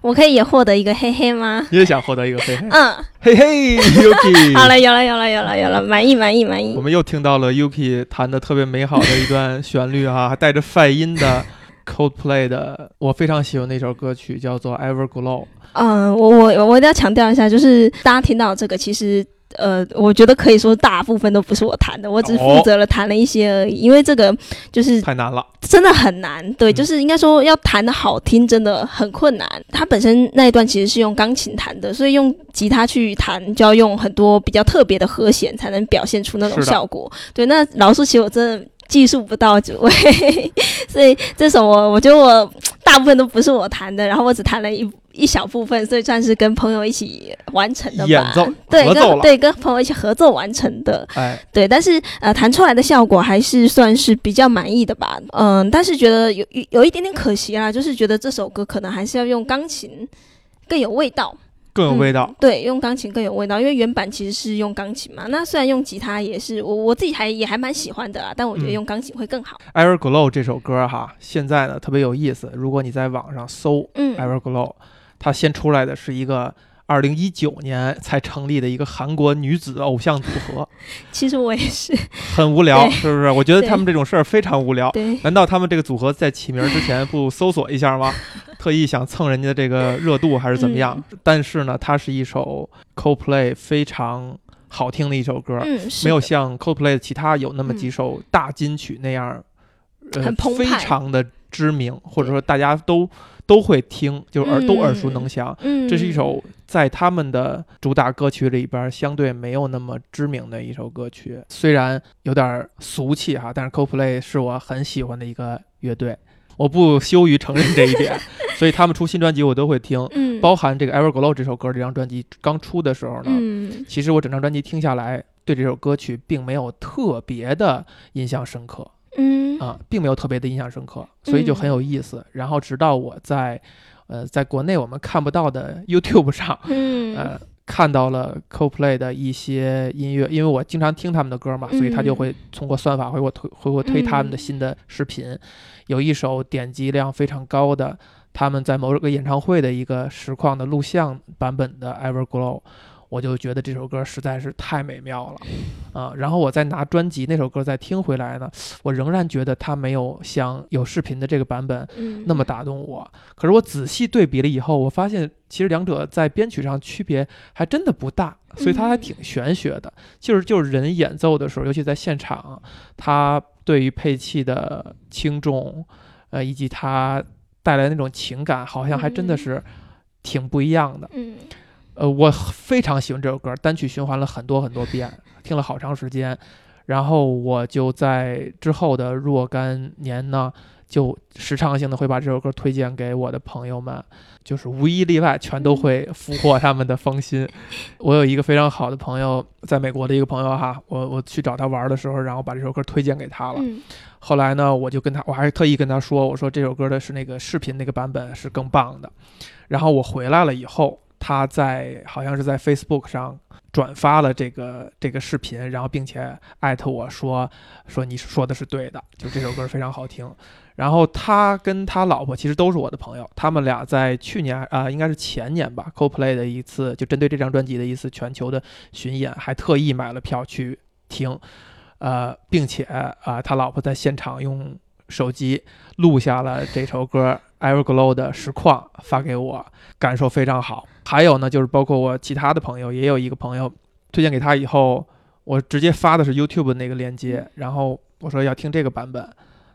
我可以也获得一个嘿嘿吗？你也想获得一个嘿嘿？嗯，嘿嘿，Yuki。好了，有了，有了，有了，有了，满意，满意，满意。我们又听到了 Yuki 弹的特别美好的一段旋律啊，还带着泛音的 Coldplay 的，我非常喜欢那首歌曲，叫做 Everglow。嗯，我我我一定要强调一下，就是大家听到这个，其实。呃，我觉得可以说大部分都不是我弹的，我只负责了弹了一些而已。因为这个就是太难了，真的很难。对，就是应该说要弹的好听，真的很困难。它本身那一段其实是用钢琴弹的，所以用吉他去弹就要用很多比较特别的和弦，才能表现出那种效果。对，那老实说，我真的技术不到位，所以这首我我觉得我大部分都不是我弹的，然后我只弹了一。一小部分，所以算是跟朋友一起完成的吧。演奏，对，跟对跟朋友一起合作完成的。哎，对，但是呃，弹出来的效果还是算是比较满意的吧。嗯，但是觉得有有一点点可惜啦，就是觉得这首歌可能还是要用钢琴更有味道。更有味道，对，用钢琴更有味道，因为原版其实是用钢琴嘛。那虽然用吉他也是，我我自己还也还蛮喜欢的啊，但我觉得用钢琴会更好。Everglow 这首歌哈，现在呢特别有意思。如果你在网上搜 Everglow，它先出来的是一个。二零一九年才成立的一个韩国女子偶像组合，其实我也是很无聊，是不是？我觉得他们这种事儿非常无聊。对，难道他们这个组合在起名之前不搜索一下吗？特意想蹭人家的这个热度还是怎么样？但是呢，它是一首 Coldplay 非常好听的一首歌，没有像 Coldplay 其他有那么几首大金曲那样，呃，非常的知名，或者说大家都。都会听，就是耳都耳熟能详。嗯，这是一首在他们的主打歌曲里边相对没有那么知名的一首歌曲，虽然有点俗气哈，但是 Coldplay 是我很喜欢的一个乐队，我不羞于承认这一点。所以他们出新专辑我都会听，包含这个 Everglow 这首歌。这张专辑刚出的时候呢，其实我整张专辑听下来，对这首歌曲并没有特别的印象深刻。嗯啊，并没有特别的印象深刻，所以就很有意思。然后直到我在，呃，在国内我们看不到的 YouTube 上，嗯，呃，看到了 CoPlay 的一些音乐，因为我经常听他们的歌嘛，所以他就会通过算法会给我推，会给我推他们的新的视频。有一首点击量非常高的，他们在某个演唱会的一个实况的录像版本的 Everglow。我就觉得这首歌实在是太美妙了，啊，然后我再拿专辑那首歌再听回来呢，我仍然觉得它没有像有视频的这个版本那么打动我。可是我仔细对比了以后，我发现其实两者在编曲上区别还真的不大，所以它还挺玄学的。就是就是人演奏的时候，尤其在现场，他对于配器的轻重，呃，以及他带来那种情感，好像还真的是挺不一样的。嗯。呃，我非常喜欢这首歌，单曲循环了很多很多遍，听了好长时间。然后我就在之后的若干年呢，就时常性的会把这首歌推荐给我的朋友们，就是无一例外全都会俘获他们的芳心。我有一个非常好的朋友，在美国的一个朋友哈，我我去找他玩的时候，然后把这首歌推荐给他了。后来呢，我就跟他，我还是特意跟他说，我说这首歌的是那个视频那个版本是更棒的。然后我回来了以后。他在好像是在 Facebook 上转发了这个这个视频，然后并且艾特我说说你说的是对的，就这首歌非常好听。然后他跟他老婆其实都是我的朋友，他们俩在去年啊应该是前年吧，CoPlay 的一次就针对这张专辑的一次全球的巡演，还特意买了票去听，呃，并且啊他老婆在现场用手机录下了这首歌。Everglow 的实况发给我，感受非常好。还有呢，就是包括我其他的朋友，也有一个朋友推荐给他以后，我直接发的是 YouTube 那个链接，然后我说要听这个版本。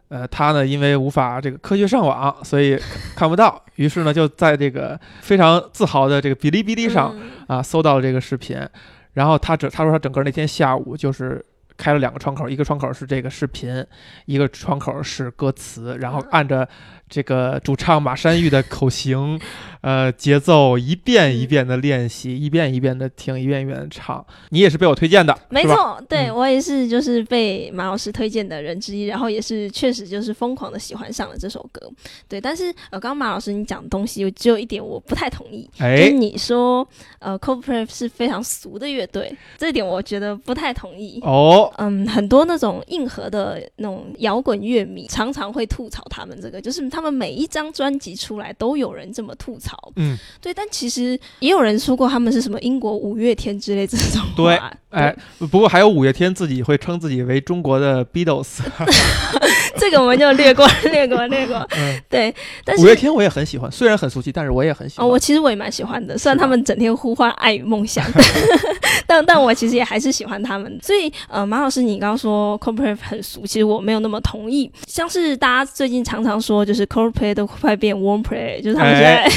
呃，他呢因为无法这个科学上网，所以看不到，于是呢就在这个非常自豪的这个哔哩哔哩上啊搜到了这个视频。然后他整他说他整个那天下午就是开了两个窗口，一个窗口是这个视频，一个窗口是歌词，然后按着。这个主唱马山玉的口型，呃，节奏一遍一遍的练习，一遍一遍的听，一遍一遍的唱。你也是被我推荐的，没，错，对、嗯我也是，就是被马老师推荐的人之一，然后也是确实就是疯狂的喜欢上了这首歌。对，但是呃，刚刚马老师你讲的东西，只有一点我不太同意，就你说呃，Coldplay 是非常俗的乐队，这一点我觉得不太同意。哦，嗯，很多那种硬核的那种摇滚乐迷常常会吐槽他们这个，就是他们每一张专辑出来都有人这么吐槽。嗯，对，但其实也有人说过他们是什么英国五月天之类这种话。对哎，不过还有五月天自己会称自己为中国的 Beatles，这个我们就略过，略过，略过。嗯，对，但是五月天我也很喜欢，虽然很俗气，但是我也很喜欢哦，欢。我其实我也蛮喜欢的，虽然他们整天呼唤爱与梦想，但但我其实也还是喜欢他们。所以呃，马老师你刚刚说 Coldplay 很俗，其实我没有那么同意。像是大家最近常常说，就是 Coldplay 都快变 Warm Play，就是他们现在、哎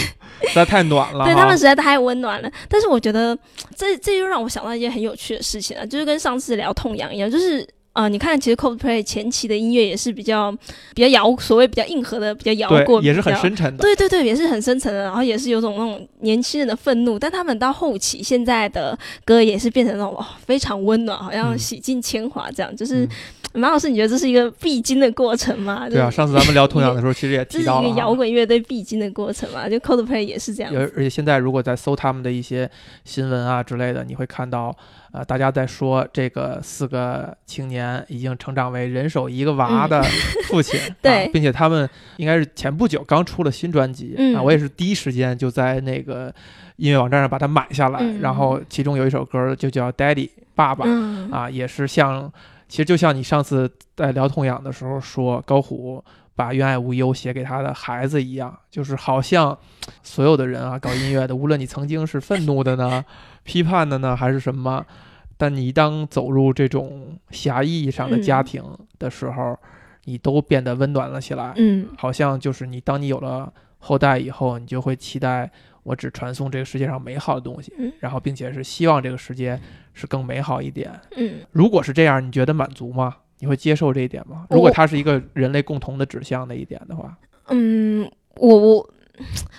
实在太暖了，对他们实在太温暖了。但是我觉得这这又让我想到一件很有趣的事情啊，就是跟上次聊痛痒一样，就是。呃，你看，其实 Coldplay 前期的音乐也是比较比较摇，所谓比较硬核的，比较摇对滚，也是很深沉的。对对对，也是很深沉的，然后也是有种那种年轻人的愤怒，但他们到后期现在的歌也是变成那种、哦、非常温暖，好像嗯洗尽铅华这样。就是嗯马老师，你觉得这是一个必经的过程吗？对啊，上次咱们聊痛痒的时候，其实也这是 一个。摇滚乐队必经的过程嘛？就 Coldplay 也是这样而。而且现在如果在搜他们的一些新闻啊之类的，你会看到，呃，大家在说这个四个青年已经成长为人手一个娃的父亲，嗯 对啊，并且他们应该是前不久刚出了新专辑、嗯啊，我也是第一时间就在那个音乐网站上把它买下来，嗯然后其中有一首歌就叫《Daddy》爸爸，嗯啊，也是像，其实就像你上次在聊痛痒的时候说，高虎把《愿爱无忧》写给他的孩子一样，就是好像所有的人啊，搞音乐的，无论你曾经是愤怒的呢、批判的呢，还是什么，但你当走入这种狭义上的家嗯庭的时候，你都变得温暖了起来。嗯好像就是你当你有了后代以后，你就会期待我只传送这个世界上美好的东西，嗯然后并且是希望这个世界是更美好一点。嗯，如果是这样，你觉得满足吗？你会接受这一点吗？如果它是一个人类共同的指向的一点的话，嗯，我我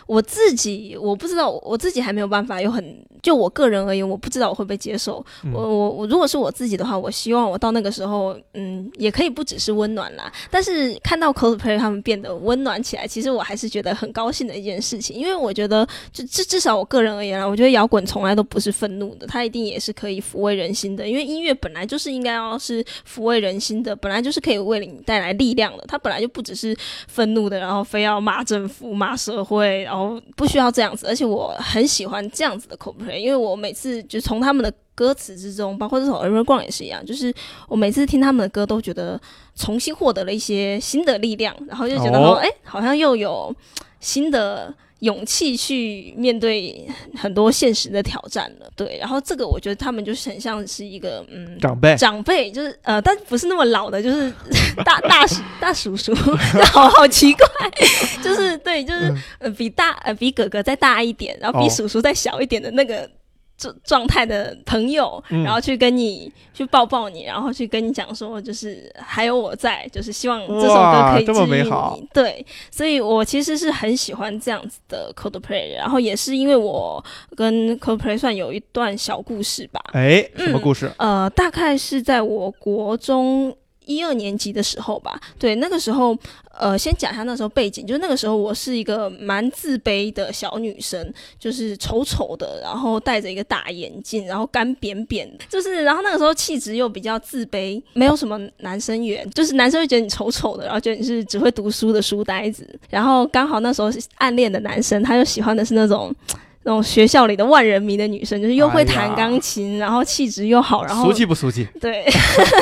我自己我不知道，我自己还没有办法有很就我个人而言，我不知道我会不会接受。嗯我我我如果是我自己的话，我希望我到那个时候，嗯，也可以不只是温暖啦。但是看到 Coldplay 他们变得温暖起来，其实我还是觉得很高兴的一件事情，因为我觉得就至至少我个人而言啊，我觉得摇滚从来都不是愤怒的，它一定也是可以抚慰人心的，因为音乐本来就是应该要是抚慰人心的，本来就是可以为你带来力量的，它本来就不只是愤怒的，然后非要骂政府、骂社会，然后不需要这样子。而且我很喜欢这样子的因为我每次就从他们的歌词之中，包括这首《Evergreen》也是一样，就是我每次听他们的歌都觉得重新获得了一些新的力量，然后就觉得哦说，哎、好像又有新的。勇气去面对很多现实的挑战了，对，然后这个我觉得他们就是很像是一个嗯长辈。长辈就是呃，但不是那么老的，就是大 大叔大叔叔，好好奇怪，就是对，就是、嗯。呃比大呃比哥哥再大一点，然后比哦。叔叔再小一点的那个状状态的朋友，嗯然后去跟你去抱抱你，然后去跟你讲说，就是还有我在，就是希望这首歌可以治愈美好你。对，所以我其实是很喜欢这样子的 Coldplay，然后也是因为我跟 Coldplay 算有一段小故事吧。哎，什么嗯故事？呃，大概是在我国中一二年级的时候吧。对，那个时候，呃，先讲一下那时候背景，就是那个时候我是一个蛮自卑的小女生，就是丑丑的，然后戴着一个大眼镜，然后干扁扁的，就是然后那个时候气质又比较自卑，没有什么男生缘，就是男生会觉得你丑丑的，然后觉得你是只会读书的书呆子，然后刚好那时候暗恋的男生，他又喜欢的是那种。那种学校里的万人迷的女生，就是又会弹钢琴，然后气质又好，然后俗气不俗气？对，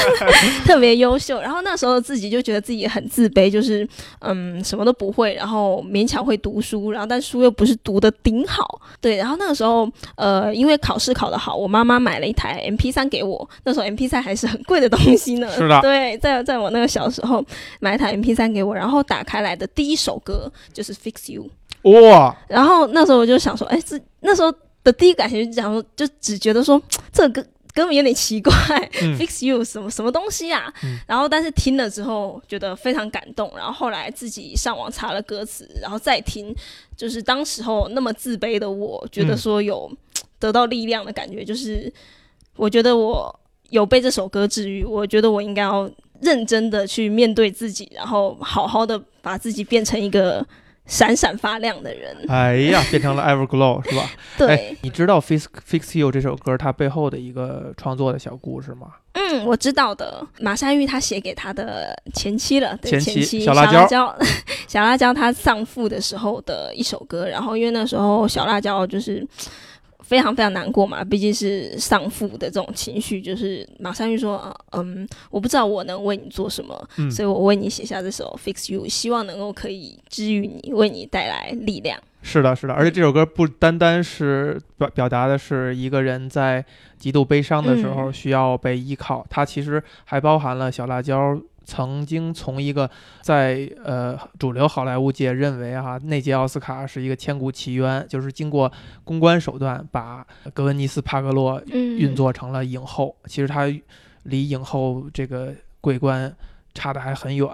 特别优秀。然后那时候自己就觉得自己很自卑，就是嗯什么都不会，然后勉强会读书，然后但书又不是读的顶好。对，然后那个时候呃因为考试考得好，我妈妈买了一台 M P 三给我，那时候 M P 三还是很贵的东西呢。是的对，在在我那个小时候买一台 M P 三给我，然后打开来的第一首歌就是《Fix You》。哇，然后那时候我就想说，哎，这那时候的第一感觉就讲说，就只觉得说 这个歌歌名有点奇怪、嗯。f i x You 什么什么东西啊？嗯。然后但是听了之后觉得非常感动，然后后来自己上网查了歌词，然后再听，就是当时候那么自卑的我，觉得嗯。说有得到力量的感觉，就是我觉得我有被这首歌治愈，我觉得我应该要认真的去面对自己，然后好好的把自己变成一个闪闪发亮的人。哎呀，变成了 Everglow 是吧？对，哎，你知道《Fix Fix You》这首歌它背后的一个创作的小故事吗？嗯，我知道的。马山玉他写给他的前妻了，对前妻小辣椒椒，小辣椒他丧父的时候的一首歌。然后因为那时候小辣椒就是非常非常难过嘛，毕竟是丧父的这种情绪，就是马上就说，啊嗯，我不知道我能为你做什么，嗯所以我为你写下这首《Fix You》，希望能够可以治愈你，为你带来力量。是的，是的，而且这首歌不单单是表表达的是一个人在极度悲伤的时候嗯需要被依靠，它其实还包含了小辣椒曾经从一个在呃主流好莱坞界认为哈、那届奥斯卡是一个千古奇冤，就是经过公关手段把格温尼斯帕格洛嗯，运作成了影后，其实她离影后这个桂冠差的还很远。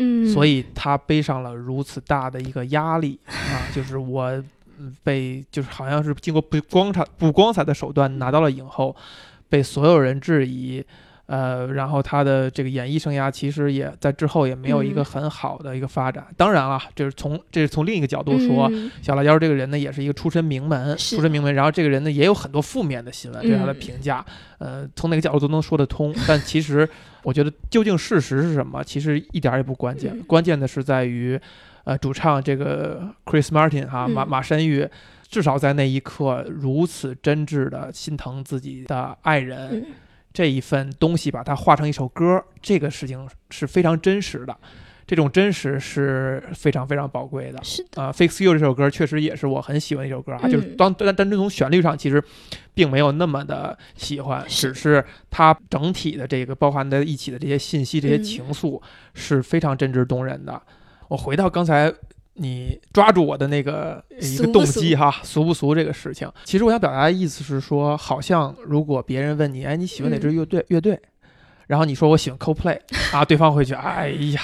嗯，所以他背上了如此大的一个压力 啊，就是我嗯被就是好像是经过不光彩不光彩的手段拿到了影后，被所有人质疑。呃，然后他的这个演艺生涯其实也在之后也没有一个嗯很好的一个发展。当然了，这是从这是从另一个角度说，嗯小辣椒这个人呢，也是一个出身名门，出身名门。然后这个人呢，也有很多负面的新闻对他的嗯评价，呃，从哪个角度都能说得通。但其实，我觉得究竟事实是什么，其实一点儿也不关键。嗯关键的是在于，呃，主唱这个 Chris Martin 哈、马嗯马山玉，至少在那一刻如此真挚的心疼自己的爱人。嗯这一份东西把它化成一首歌，这个事情是非常真实的，这种真实是非常非常宝贵的。是的，啊、f i x You 这首歌确实也是我很喜欢的一首歌啊，嗯。就是当单单纯从旋律上，其实并没有那么的喜欢，是只是它整体的这个包含在一起的这些信息、这些嗯。情愫是非常真挚动人的。我回到刚才你抓住我的那个一个动机哈，俗不俗这个事情，其实我想表达的意思是说，好像如果别人问你，哎，你喜欢哪支乐队？乐队，然后你说我喜欢 Coldplay 啊，对方会觉得，哎呀，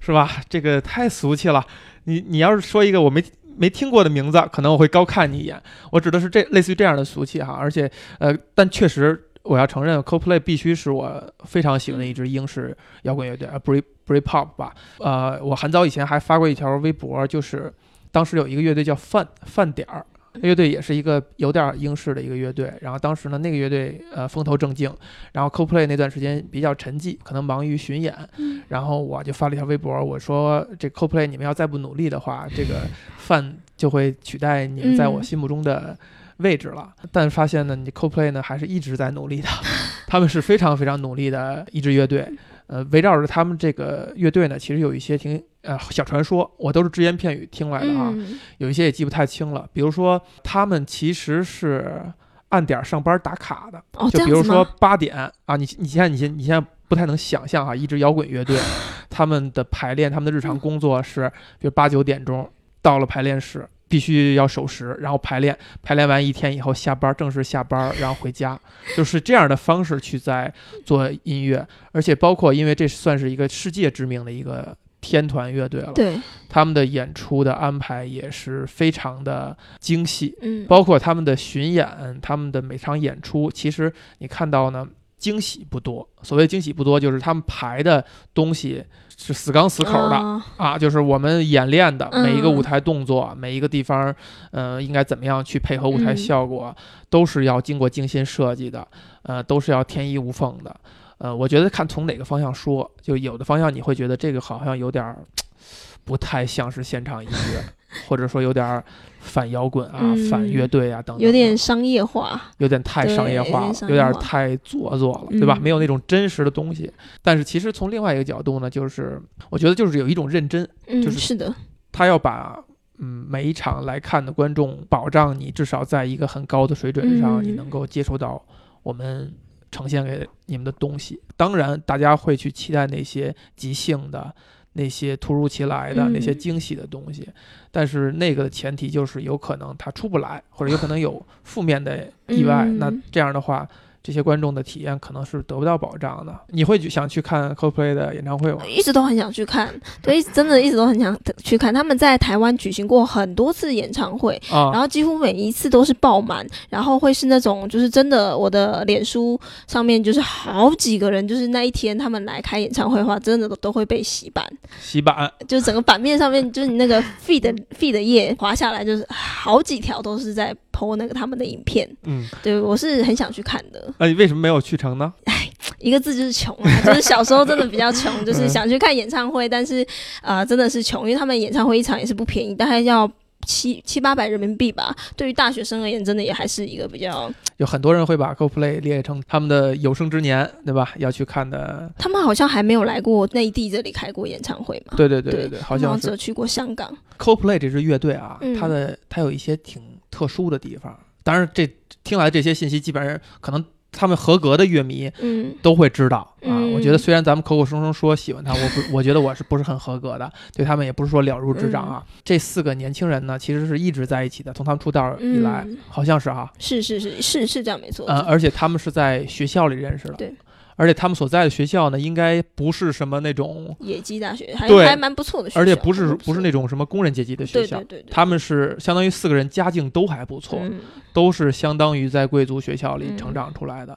是吧？这个太俗气了。你你要是说一个我没没听过的名字，可能我会高看你一眼。我指的是这类似于这样的俗气哈，而且呃，但确实我要承认，Coldplay 必须是我非常喜欢的一支英式摇滚乐队，呃，Brit Britpop 吧。呃，我很早以前还发过一条微博，就是当时有一个乐队叫饭饭点儿。乐队也是一个有点英式的一个乐队，然后当时呢，那个乐队呃风头正劲，然后 CoPlay 那段时间比较沉寂，可能忙于巡演，嗯然后我就发了一条微博，我说这 CoPlay 你们要再不努力的话，这个饭就会取代你们在我嗯心目中的位置了。但发现呢，你 CoPlay 呢还是一直在努力的，他们是非常非常努力的一支乐队。呃，围绕着他们这个乐队呢，其实有一些挺呃小传说，我都是只言片语听来的啊。嗯有一些也记不太清了。比如说，他们其实是按点儿上班打卡的，哦，就比如说？八点啊，你你现在你现你现在不太能想象哈，一支摇滚乐队 他们的排练，他们的日常工作是，比如八九点钟到了排练室。必须要守时，然后排练，排练完一天以后下班，正式下班，然后回家，就是这样的方式去在做音乐，而且包括因为这算是一个世界知名的一个天团乐队了，对，他们的演出的安排也是非常的精细，嗯，包括他们的巡演，他们的每场演出，其实你看到呢，惊喜不多。所谓惊喜不多，就是他们排的东西是死钢死口的、啊啊，就是我们演练的嗯每一个舞台动作，每一个地方，呃，应该怎么样去配合舞台嗯。效果，都是要经过精心设计的，呃，都是要天衣无缝的。呃，我觉得看从哪个方向说，就有的方向你会觉得这个好像有点儿 不太像是现场音乐，或者说有点儿反摇滚啊、嗯反乐队啊等等，有点商业化，有点太商业化了，有点太做作了，对吧？嗯没有那种真实的东西。但是其实从另外一个角度呢，就是我觉得就是有一种认真，嗯，就是是的，他要把嗯每一场来看的观众保障你至少在一个很高的水准上，嗯你能够接受到我们呈现给你们的东西。当然，大家会去期待那些即兴的。那些突如其来的、嗯那些惊喜的东西，但是那个前提就是有可能它出不来，或者有可能有负面的意外。嗯那这样的话，这些观众的体验可能是得不到保障的。你会去想去看 Coldplay 的演唱会吗？一直都很想去看，对，真的一直都很想去看。他们在台湾举行过很多次演唱会，啊然后几乎每一次都是爆满，然后会是那种就是真的，我的脸书上面就是好几个人，就是那一天他们来开演唱会的话，真的都都会被洗版，洗版，就整个版面上面就是你那个 feed feed 页滑下来，就是好几条都是在 po 那个他们的影片。嗯，对我是很想去看的，那、你为什么没有去成呢？哎 一个字就是穷啊，就是小时候真的比较穷，就是想去看演唱会，但是啊、呃真的是穷，因为他们演唱会一场也是不便宜，大概要。七七八百人民币吧，对于大学生而言，真的也还是一个比较。有很多人会把 Coldplay 列成他们的有生之年，对吧？要去看的。他们好像还没有来过内地这里开过演唱会嘛？对对对对对对，好像是只有去过香港。Coldplay 这支乐队啊，嗯它的它有一些挺特殊的地方。当然，这听来这些信息基本上可能他们合格的乐迷嗯都会知道啊。嗯我觉得虽然咱们口口声声说喜欢他，我不，我觉得我是不是很合格的，对他们也不是说了如指掌啊。这四个年轻人呢，其实是一直在一起的，从他们出道以来，嗯好像是哈、是是是是是这样没错。呃，而且他们是在学校里认识的，对。而且他们所在的学校呢，应该不是什么那种，野鸡大学还对还蛮不错的学校，而且不是不是那种什么工人阶级的学校对对，对对，他们是相当于四个人家境都还不错，嗯。都是相当于在贵族学校里嗯成长出来的，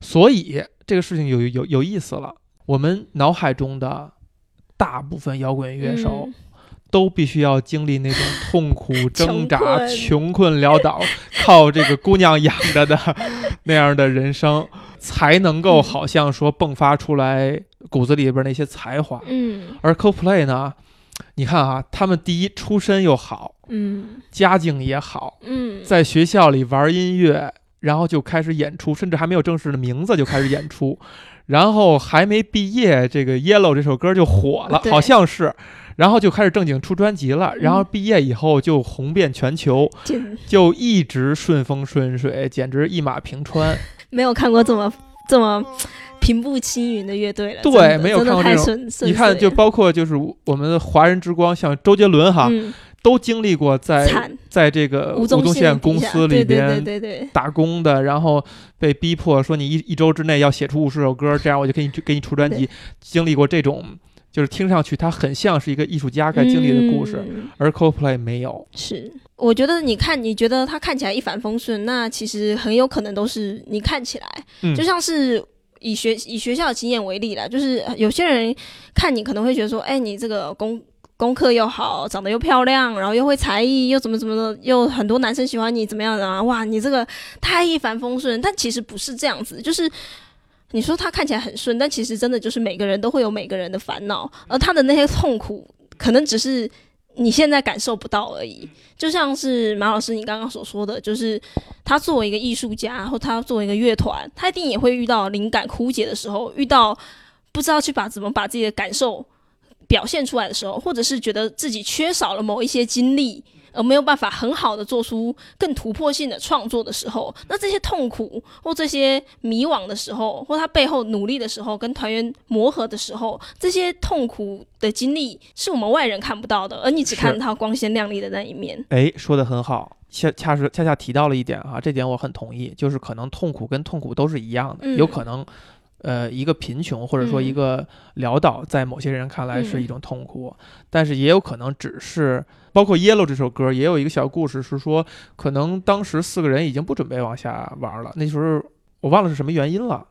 所以这个事情有有有意思了。我们脑海中的大部分摇滚乐手嗯。都必须要经历那种痛苦挣扎、穷困潦倒，靠这个姑娘养着的 那样的人生，才能够嗯好像说迸发出来骨子里边那些才华。嗯。而 CoPlay 呢，你看啊，他们第一出身又好，嗯。家境也好，嗯，在学校里玩音乐，然后就开始演出，甚至还没有正式的名字就开始演出，然后还没毕业，这个《Yellow》这首歌就火了，好像是，然后就开始正经出专辑了，然后嗯毕业以后就红遍全球，简就一直顺风顺水，简直一马平川。没有看过这么这么平步青云的乐队了。对没有看过这种你看，就包括就是我们的华人之光，像周杰伦哈，嗯都经历过在在这个吴宗宗宪公司里边打工的，然后被逼迫说你一一周之内要写出五十首歌，这样我就给你给你出专辑。经历过这种，就是听上去他很像是一个艺术家该经历的故事，嗯而 Coldplay 没有。是，我觉得你看，你觉得他看起来一帆风顺，那其实很有可能都是你看起来，嗯就像是以学以学校的经验为例啦，就是有些人看你可能会觉得说，哎，你这个功功课又好，长得又漂亮，然后又会才艺，又怎么怎么的，又很多男生喜欢你，怎么样的啊？哇，你这个太一帆风顺，但其实不是这样子，就是。你说他看起来很顺，但其实真的就是每个人都会有每个人的烦恼，而他的那些痛苦，可能只是你现在感受不到而已。就像是马老师你刚刚所说的，就是他作为一个艺术家，或他作为一个乐团，他一定也会遇到灵感枯竭的时候，遇到不知道去把怎么把自己的感受表现出来的时候，或者是觉得自己缺少了某一些经历。而没有办法很好的做出更突破性的创作的时候，那这些痛苦或这些迷惘的时候，或他背后努力的时候，跟团员磨合的时候，这些痛苦的经历是我们外人看不到的，而你只是看到光鲜亮丽的那一面。哎，说的很好，恰恰是恰恰提到了一点哈，这点我很同意，就是可能痛苦跟痛苦都是一样的，嗯有可能。呃，一个贫穷或者说嗯一个潦倒，在某些人看来是一种痛苦，但是也有可能只是包括《Yellow》这首歌，也有一个小故事是说，可能当时四个人已经不准备往下玩了，那时候我忘了是什么原因了，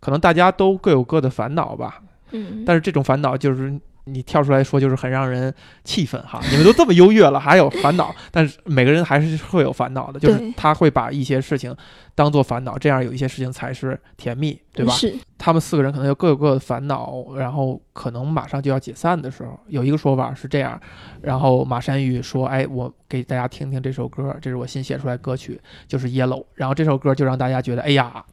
可能大家都各有各的烦恼吧，嗯，但是这种烦恼就是你跳出来说，就是很让人气愤哈！你们都这么优越了，还有烦恼，但是每个人还是会有烦恼的，就是他会把一些事情当做烦恼，这样有一些事情才是甜蜜，对吧？是，他们四个人可能有各有各的烦恼，然后可能马上就要解散的时候，有一个说法是这样，然后马山玉说：“哎，我给大家听听这首歌，这是我新写出来歌曲，就是《Yellow》，然后这首歌就让大家觉得，哎呀。”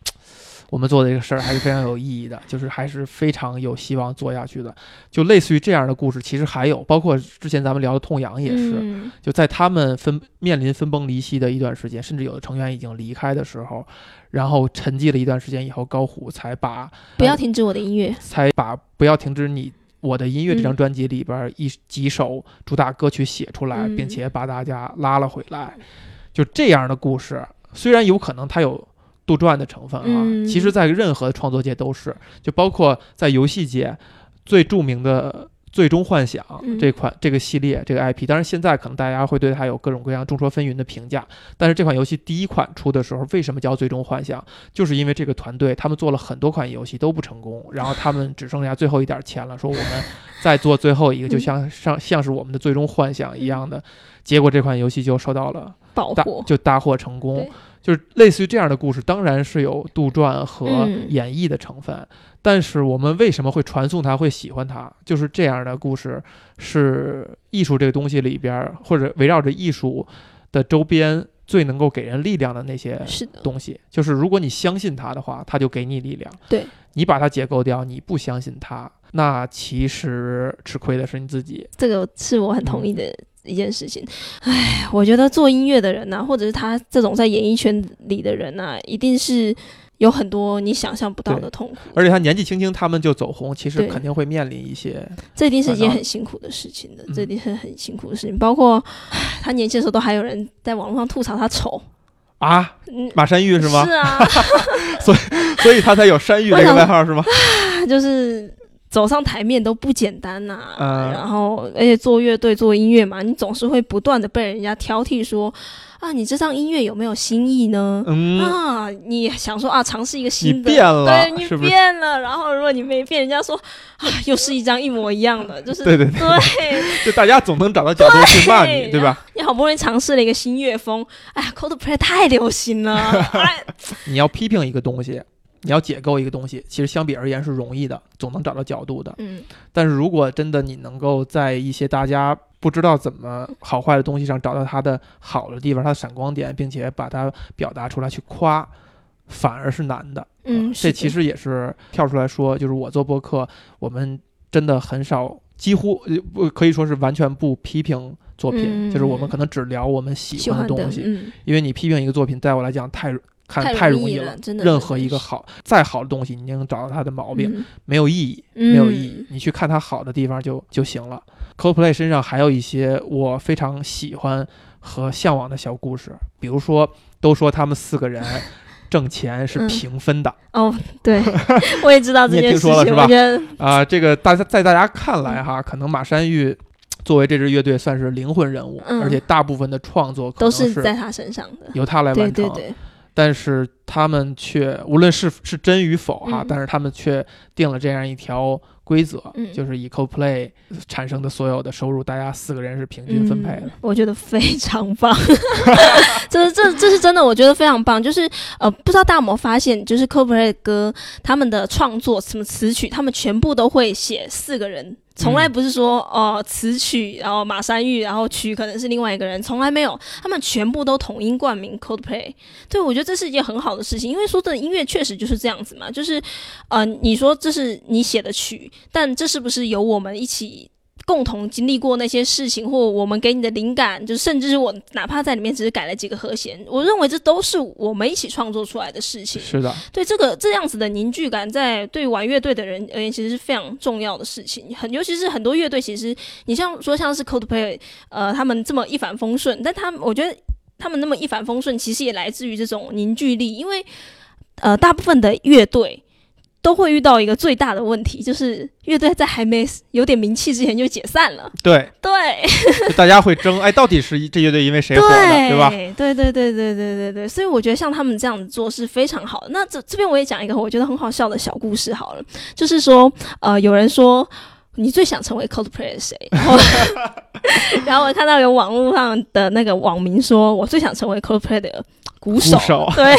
我们做的这个事儿还是非常有意义的，就是还是非常有希望做下去的。就类似于这样的故事，其实还有，包括之前咱们聊的痛痒也是，嗯就在他们分面临分崩离析的一段时间，甚至有的成员已经离开的时候，然后沉寂了一段时间以后，高虎才把不要停止我的音乐。才把不要停止你我的音乐这张嗯专辑里边一几首主打歌曲写出来，嗯并且把大家拉了回来。就这样的故事，虽然有可能它有杜撰的成分啊。嗯其实，在任何创作界都是，就包括在游戏界最著名的。最终幻想嗯这款这个系列这个 IP，当然现在可能大家会对它有各种各样众说纷纭的评价，但是这款游戏第一款出的时候，为什么叫最终幻想？就是因为这个团队他们做了很多款游戏都不成功，然后他们只剩下最后一点钱了，说我们 再做最后一个，就像上像是我们的最终幻想一样的，结果这款游戏就受到了大，就大获成功对，就是类似于这样的故事，当然是有杜撰和嗯演绎的成分。但是我们为什么会传颂它，会喜欢它？就是这样的故事是艺术这个东西里边儿，或者围绕着艺术的周边最能够给人力量的那些东西。就是如果你相信它的话，它就给你力量。对，你把它解构掉，你不相信它，那其实吃亏的是你自己。这个是我很同意的一件事情。唉，我觉得做音乐的人呐、或者是他这种在演艺圈里的人呐、一定是有很多你想象不到的痛苦，而且他年纪轻轻，他们就走红，其实肯定会面临一些这一定是一件很辛苦的事情的，嗯这一定是很辛苦的事情。包括他年轻的时候，都还有人在网络上吐槽他丑，啊，嗯，马山玉是吗？是啊，所以所以他才有山 玉这个外号是吗？就是走上台面都不简单呐、嗯然后而且做乐队做音乐嘛，你总是会不断的被人家挑剔说啊，你这张音乐有没有新意呢？嗯，啊，你想说啊，尝试一个新的，你变了对你变了。然后如果你没变，人家说啊，又是一张一模一样的，就是对对对，对。就大家总能找到角度去 骂你，对对吧？你好不容易尝试了一个新乐风，哎呀，Coldplay 太流行了，哎，你要批评一个东西，你要解构一个东西，其实相比而言是容易的，总能找到角度的。嗯，但是如果真的你能够在一些大家不知道怎么好坏的东西上找到它的好的地方，它的闪光点，并且把它表达出来去夸，反而是难的。嗯这其实也是跳出来说，就是我做播客，我们真的很少，几乎呃不可以说是完全不批评作品，嗯就是我们可能只聊我们喜喜欢的欢的东西，嗯，因为你批评一个作品，在我来讲太看太太容易了真的任何一个好再好的东西，你能找到它的毛病，嗯没有意义，嗯没有意义。你去看它好的地方就就行了。CoPlay 身上还有一些我非常喜欢和向往的小故事，比如说，都说他们四个人 挣钱是嗯平分的哦，对，我也知道 这件事情，听说了是吧啊、这个大家在大家看来哈，可能马山玉。作为这支乐队算是灵魂人物，嗯而且大部分的创作可都能是在他身上的，由他来完成。对对，但是他们却无论是是真与否哈、嗯但是他们却定了这样一条规则，嗯就是以 CoPlay 产生的所有的收入，大家四个人是平均分配的。嗯，我觉得非常棒，这这这是真的，我觉得非常棒。就是呃，不知道大家有没有发现，就是 Coldplay 的歌，他们的创作什么词曲，他们全部都会写四个人。从来不是说哦、词曲，然后马山玉，然后曲可能是另外一个人，从来没有，他们全部都统一冠名 Coldplay。对，我觉得这是一件很好的事情，因为说真的，音乐确实就是这样子嘛，就是嗯，你说这是你写的曲，但这是不是由我们一起共同经历过那些事情，或我们给你的灵感，就甚至是我哪怕在里面只是改了几个和弦，我认为这都是我们一起创作出来的事情。是的，对这个这样子的凝聚感，在对玩乐队的人而言，其实是非常重要的事情。很尤其是很多乐队，其实你像说像是 Coldplay，呃，他们这么一帆风顺，但他们我觉得他们那么一帆风顺，其实也来自于这种凝聚力，因为呃，大部分的乐队。都会遇到一个最大的问题，就是乐队在还没有点名气之前就解散了。对，对，大家会争，哎，到底是这乐队因为谁火的，对对吧？对对对对对对对，所以我觉得像他们这样子做是非常好的。那这这边我也讲一个我觉得很好笑的小故事好了，就是说，呃，有人说你最想成为 Coldplay 的谁？然后，然后我看到有网络上的那个网民说，我最想成为 Coldplay 的鼓手。鼓手 对，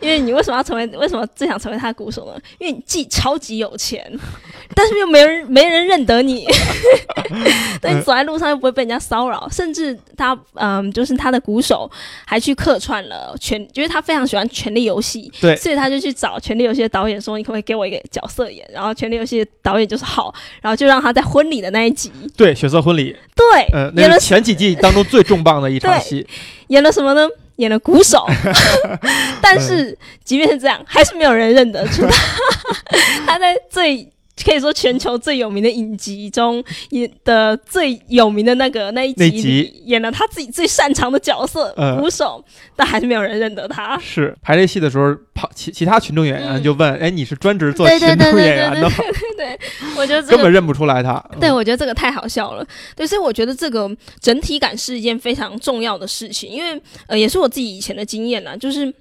因为你为什么要成为？为什么最想成为他的鼓手呢？因为你既超级有钱，但是又没人没人认得你。对你走在路上又不会被人家骚扰，甚至他嗯，就是他的鼓手还去客串了权，因为他非常喜欢《权力游戏》，对所以他就去找《权力游戏》的导演说：“你可不可以给我一个角色演？”然后《权力游戏》的导演就是好，然后就让他在婚礼的那一集，对，血色婚礼，对，呃，那演了是前几季当中最重磅的一场戏。演了什么呢？演了鼓手，但是即便是这样，还是没有人认得出他。他在最可以说全球最有名的影集中演的最有名的那个那一集演了他自己最擅长的角色嗯鼓手，但还是没有人认得他。是排这戏的时候，旁其其他群众演员嗯就问：“哎，你是专职做群众演员的吗？对，我觉得这个根本认不出来他。”对，嗯我觉得这个太好笑了。对，所以我觉得这个整体感是一件非常重要的事情，因为呃，也是我自己以前的经验啦，就是。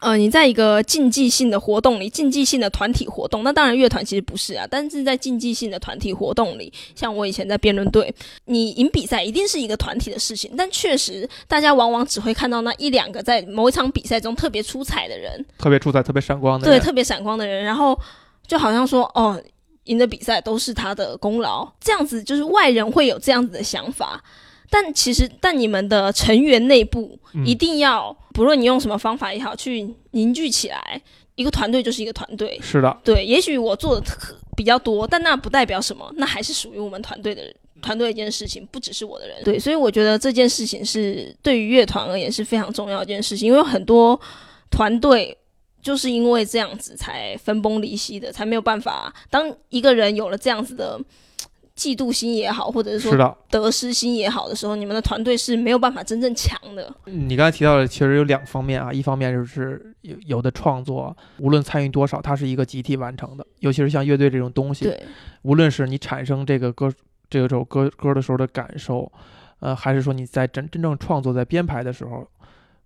呃，你在一个竞技性的活动里，竞技性的团体活动，那当然乐团其实不是啊，但是在竞技性的团体活动里，像我以前在辩论队，你赢比赛一定是一个团体的事情，但确实大家往往只会看到那一两个在某一场比赛中特别出彩的人，特别出彩、特别闪光的对，特别闪光的人，然后就好像说，哦，赢的比赛都是他的功劳，这样子就是外人会有这样子的想法。但其实，但你们的成员内部嗯一定要，不论你用什么方法也好，去凝聚起来，一个团队就是一个团队。是的，对，也许我做的特比较多，但那不代表什么，那还是属于我们团队的人。团队的一件事情，不只是我的人。对，所以我觉得这件事情是对于乐团而言是非常重要一件事情，因为很多团队就是因为这样子才分崩离析的，才没有办法。当一个人有了这样子的嫉妒心也好，或者是说。得失心也好的时候，你们的团队是没有办法真正强的。你刚才提到的其实有两方面啊，一方面就是有有的创作，无论参与多少，它是一个集体完成的，尤其是像乐队这种东西，对，无论是你产生这个歌这首歌歌的时候的感受，呃，还是说你在真真正创作在编排的时候，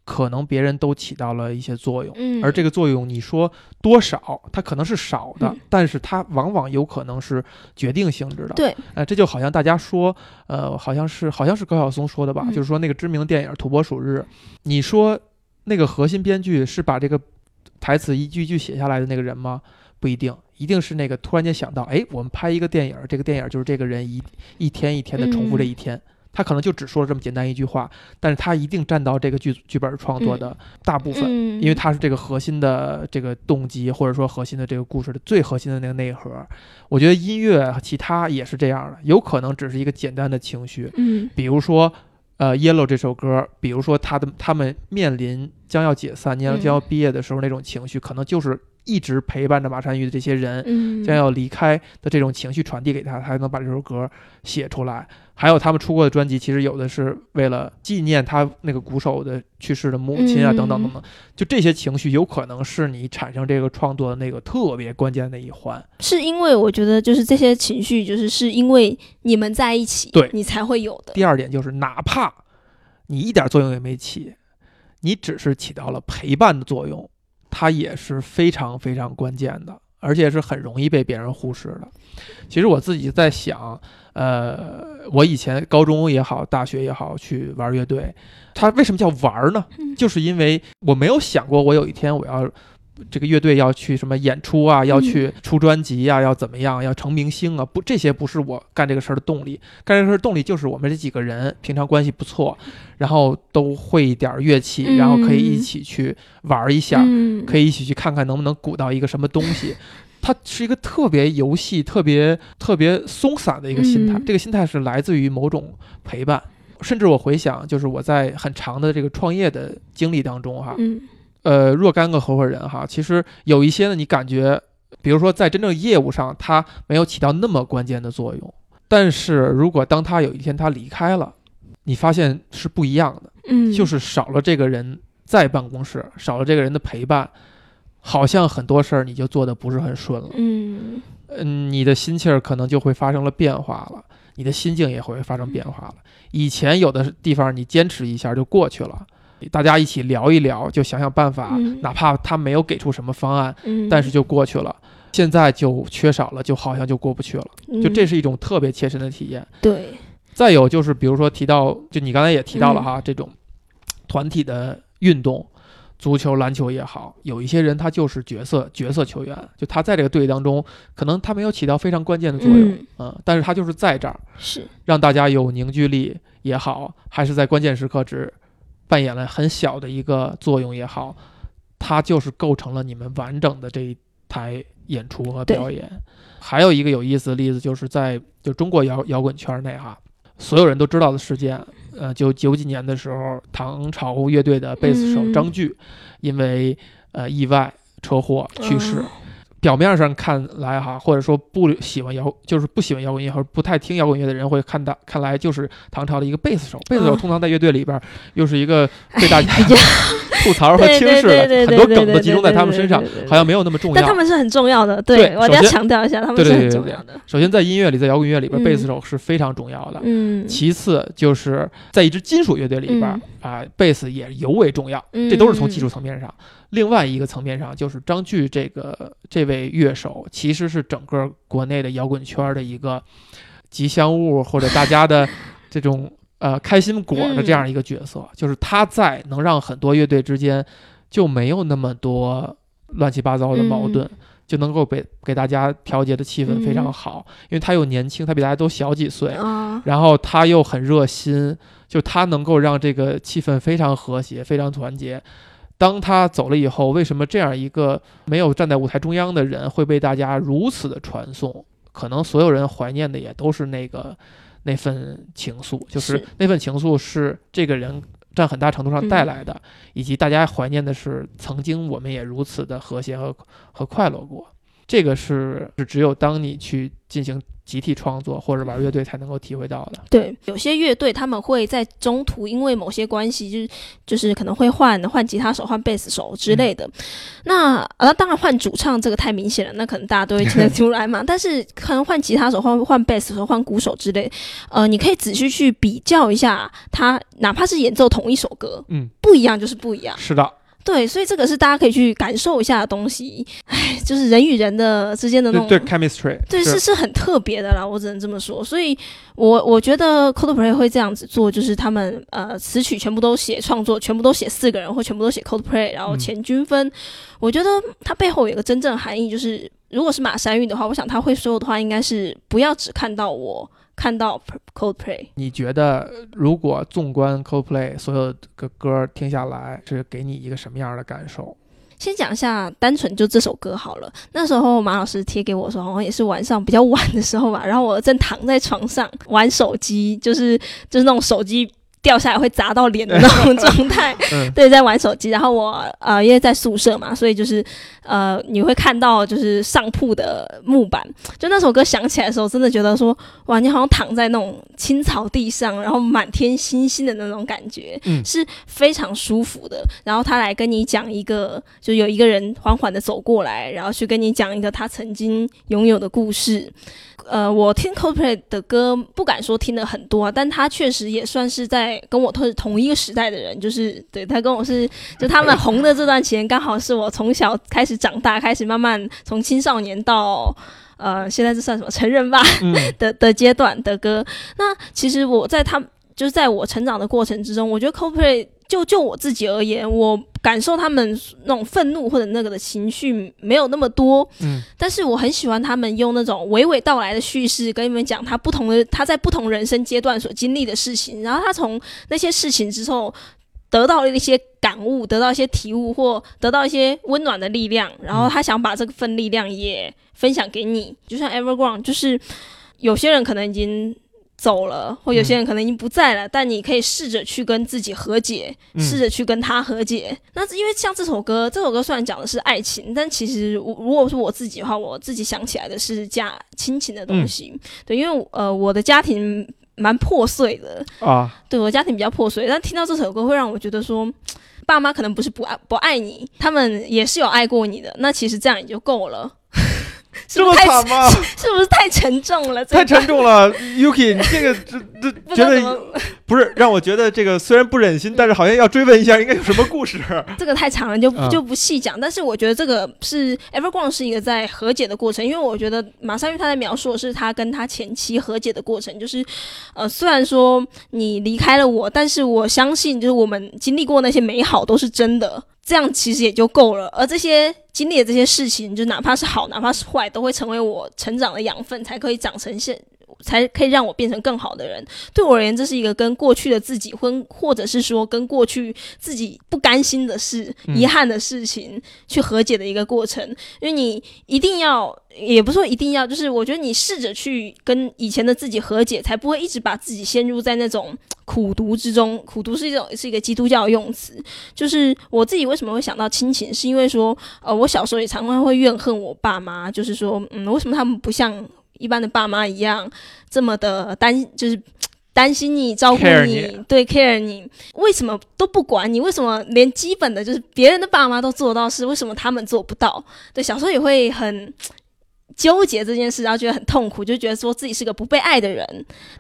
可能别人都起到了一些作用。嗯，而这个作用，你说多少，它可能是少的，嗯但是它往往有可能是决定性质的。对，呃，这就好像大家说，呃，好像是好像是高晓松说的吧，嗯就是说那个知名电影《土拨鼠日》，你说那个核心编剧是把这个台词一句一句写下来的那个人吗？不一定，一定是那个突然间想到，哎，我们拍一个电影，这个电影就是这个人一一天一天的重复这一天。他可能就只说了这么简单一句话，但是他一定占到这个剧剧本创作的大部分。嗯，因为他是这个核心的这个动机，或者说核心的这个故事的最核心的那个内核。我觉得音乐和其他也是这样的，有可能只是一个简单的情绪，嗯比如说，呃，《Yellow》这首歌，比如说他的他们面临将要解散、将要将要毕业的时候那种情绪，可能就是一直陪伴着马山玉的这些人。嗯，将要离开的这种情绪传递给他，他才能把这首歌写出来。还有他们出过的专辑，其实有的是为了纪念他那个鼓手的去世的母亲啊，嗯等等等等。就这些情绪，有可能是你产生这个创作的那个特别关键的一环。是因为我觉得就是这些情绪，就是是因为你们在一起，对你才会有的。第二点就是，哪怕你一点作用也没起，你只是起到了陪伴的作用，它也是非常非常关键的，而且是很容易被别人忽视的。其实我自己在想，呃，我以前高中也好，大学也好，去玩乐队，它为什么叫玩儿呢？嗯就是因为我没有想过，我有一天我要。这个乐队要去什么演出啊？要去出专辑啊？要怎么样？要成明星啊？不，这些不是我干这个事儿的动力。干这个事儿动力就是我们这几个人平常关系不错，然后都会一点儿乐器，嗯然后可以一起去玩一下，嗯，可以一起去看看能不能鼓到一个什么东西。它是一个特别游戏、特别特别松散的一个心态。嗯这个心态是来自于某种陪伴。甚至我回想，就是我在很长的这个创业的经历当中，哈，嗯呃，若干个合伙人哈，其实有一些呢，你感觉，比如说在真正业务上，他没有起到那么关键的作用，但是如果当他有一天他离开了，你发现是不一样的，嗯，就是少了这个人在办公室，少了这个人的陪伴，好像很多事儿你就做的不是很顺了，嗯嗯，你的心气儿可能就会发生了变化了，你的心境也会发生变化了。以前有的地方你坚持一下就过去了。大家一起聊一聊，就想想办法，嗯。哪怕他没有给出什么方案，嗯，但是就过去了。现在就缺少了，就好像就过不去了。就这嗯是一种特别切身的体验。对，再有就是，比如说提到，就你刚才也提到了嗯。哈，这种团体的运动，足球、篮球也好，有一些人他就是角色角色球员，就他在这个队当中，可能他没有起到非常关键的作用，嗯。嗯，但是他就是在这儿，是，让大家有凝聚力也好，还是在关键时刻只扮演了很小的一个作用也好，它就是构成了你们完整的这一台演出和表演。还有一个有意思的例子，就是在就中国摇摇滚圈内哈，所有人都知道的事件，呃，就九几年的时候，唐朝乐队的贝斯手嗯张炬因为呃意外车祸去世。哦表面上看来哈，或者说不喜欢摇，就是不喜欢摇滚乐或者不太听摇滚乐的人会看到，看来就是唐朝的一个贝斯手。贝斯手通常在乐队里边又是一个被大 家吐槽和轻视的，很多梗都集中在他们身上，好像没有那么重要。但他们是很重要的，对，我要强调一下，他们是很重要的。首先，在音乐里，在摇滚乐里边，贝斯手是非常重要的。嗯。其次，就是在一支金属乐队里边啊，贝斯也尤为重要。这都是从技术层面上。另外一个层面上，就是张炬这个这位乐手，其实是整个国内的摇滚圈的一个吉祥物，或者大家的 这种呃开心果的这样一个角色。就是他在能让很多乐队之间就没有那么多乱七八糟的矛盾，就能够给给大家调节的气氛非常好。因为他又年轻，他比大家都小几岁，然后他又很热心，就他能够让这个气氛非常和谐，非常团结。当他走了以后，为什么这样一个没有站在舞台中央的人会被大家如此的传颂？可能所有人怀念的也都是那个那份情愫，就是那份情愫是这个人占很大程度上带来的，以及大家怀念的是曾经我们也如此的和谐和和快乐过。这个是是只有当你去进行。集体创作或者玩乐队才能够体会到的。对，有些乐队他们会在中途因为某些关系，就是就是可能会换换吉他手、换贝斯手之类的。那呃，当然换主唱这个太明显了，那可能大家都会听得 出来嘛。但是可能换吉他手、换换贝斯手、换鼓手之类，呃，你可以仔细去比较一下，他哪怕是演奏同一首歌，嗯，不一样就是不一样。是的。对，所以这个是大家可以去感受一下的东西。唉，就是人与人的之间的那种对 chemistry，对是是很特别的啦，我只能这么说。所以，我我觉得 Coldplay 会这样子做，就是他们呃词曲全部都写创作，全部都写四个人，或全部都写 Coldplay，然后钱均分。我觉得它背后有一个真正含义，就是如果是马山玉的话，我想他会说的话应该是不要只看到我。看到 Coldplay，你觉得如果纵观 Coldplay 所有的歌听下来，是给你一个什么样的感受？先讲一下，单纯就这首歌好了。那时候马老师贴给我的时候，好像也是晚上比较晚的时候吧，然后我正躺在床上玩手机，就是就是那种手机。掉下来会砸到脸的那种 状态，对，在玩手机。然后我呃，因为在宿舍嘛，所以就是呃，你会看到就是上铺的木板。就那首歌响起来的时候，真的觉得说，哇，你好像躺在那种青草地上，然后满天星星的那种感觉，是非常舒服的。然后他来跟你讲一个，就有一个人缓缓的走过来，然后去跟你讲一个他曾经拥有的故事。呃，我听 Coldplay 的歌不敢说听的很多，但他确实也算是在跟我同同一个时代的人，就是对他跟我是就他们红的这段期间，刚好是我从小开始长大，开始慢慢从青少年到呃现在这算什么成人吧 的的阶段的歌。那其实我在他就是在我成长的过程之中，我觉得 Coldplay 就就我自己而言，我。感受他们那种愤怒或者那个的情绪没有那么多，嗯，但是我很喜欢他们用那种娓娓道来的叙事跟你们讲他不同的他在不同人生阶段所经历的事情，然后他从那些事情之后得到了一些感悟，得到一些体悟或得到一些温暖的力量，然后他想把这份力量也分享给你，就像 Evergrande，就是有些人可能已经。走了，或有些人可能已经不在了，但你可以试着去跟自己和解，试着去跟他和解。那因为像这首歌，这首歌虽然讲的是爱情，但其实如果是我自己的话，我自己想起来的是家亲情的东西。对，因为呃，我的家庭蛮破碎的啊，对我家庭比较破碎，但听到这首歌会让我觉得说，爸妈可能不是不爱不爱你，他们也是有爱过你的。那其实这样也就够了。这么惨吗？是不是太沉重了？太沉重了，Yuki，你这个 这这觉得不是让我觉得这个虽然不忍心，但是好像要追问一下，应该有什么故事？这个太长了，就就不细讲。但是我觉得这个是 Evergrande 是一个在和解的过程，因为我觉得马上玉他在描述的是他跟他前妻和解的过程，就是呃，虽然说你离开了我，但是我相信就是我们经历过那些美好都是真的。这样其实也就够了，而这些经历的这些事情，就哪怕是好，哪怕是坏，都会成为我成长的养分，才可以长成现才可以让我变成更好的人。对我而言，这是一个跟过去的自己，或或者是说跟过去自己不甘心的事、嗯遗憾的事情去和解的一个过程。因为你一定要，也不是说一定要，就是我觉得你试着去跟以前的自己和解，才不会一直把自己陷入在那种苦读之中。苦读是一种是一个基督教用词，就是我自己为什么会想到亲情，是因为说，呃，我小时候也常常会怨恨我爸妈，就是说，嗯，为什么他们不像一般的爸妈一样这么的担，就是。担心你，照顾你，对 care 你，为什么都不管你？为什么连基本的就是别人的爸妈都做到事，为什么他们做不到？对，小时候也会很纠结这件事，然后觉得很痛苦，就觉得说自己是个不被爱的人。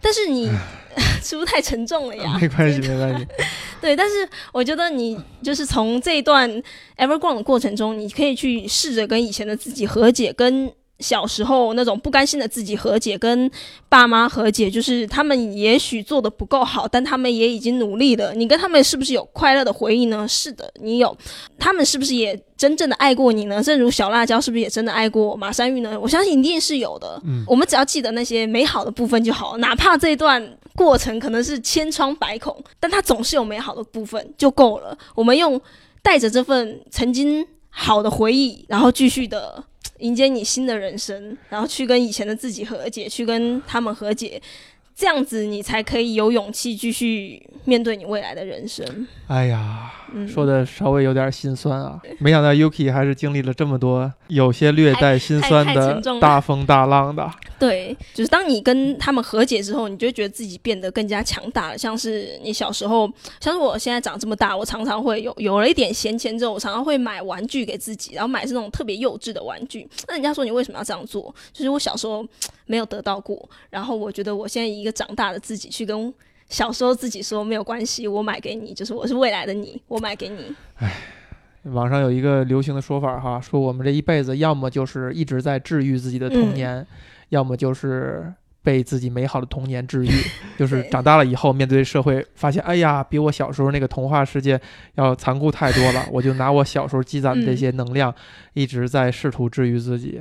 但是你 是不是太沉重了呀？没关系，没关系。对，但是我觉得你就是从这一段 Evergreen 的过程中，你可以去试着跟以前的自己和解，跟小时候那种不甘心的自己和解，跟爸妈和解，就是他们也许做的不够好，但他们也已经努力了。你跟他们是不是有快乐的回忆呢？是的，你有。他们是不是也真正的爱过你呢？正如小辣椒是不是也真的爱过马山玉呢？我相信一定是有的。嗯我们只要记得那些美好的部分就好，哪怕这一段过程可能是千疮百孔，但它总是有美好的部分就够了。我们用带着这份曾经好的回忆，然后继续的迎接你新的人生，然后去跟以前的自己和解，去跟他们和解。这样子，你才可以有勇气继续面对你未来的人生。哎呀，嗯，说的稍微有点心酸啊！没想到 Yuki 还是经历了这么多有些略带心酸的大风大浪的。对，就是当你跟他们和解之后，你就觉得自己变得更加强大了。像是你小时候，像是我现在长这么大，我常常会有有了一点闲钱之后，我常常会买玩具给自己，然后买是那种特别幼稚的玩具。那人家说你为什么要这样做？就是我小时候没有得到过，然后我觉得我现在以一个长大的自己去跟小时候自己说没有关系，我买给你，就是我是未来的你，我买给你。唉网上有一个流行的说法哈，说我们这一辈子要么就是一直在治愈自己的童年，要么就是被自己美好的童年治愈。就是长大了以后面对社会，发现哎呀，比我小时候那个童话世界要残酷太多了。我就拿我小时候积攒的这些能量，一直在试图治愈自己。